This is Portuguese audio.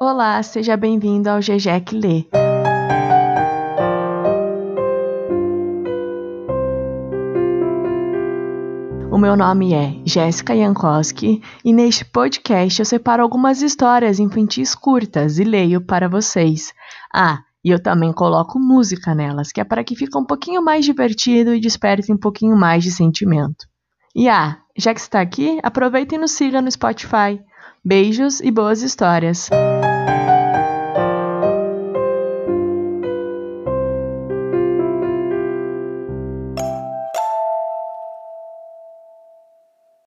Olá, seja bem-vindo ao GGEC Lê. O meu nome é Jéssica Jankowski e neste podcast eu separo algumas histórias infantis curtas e leio para vocês. Ah, e eu também coloco música nelas, que é para que fique um pouquinho mais divertido e desperte um pouquinho mais de sentimento. E ah, já que está aqui, aproveita e nos siga no Spotify. Beijos e boas histórias!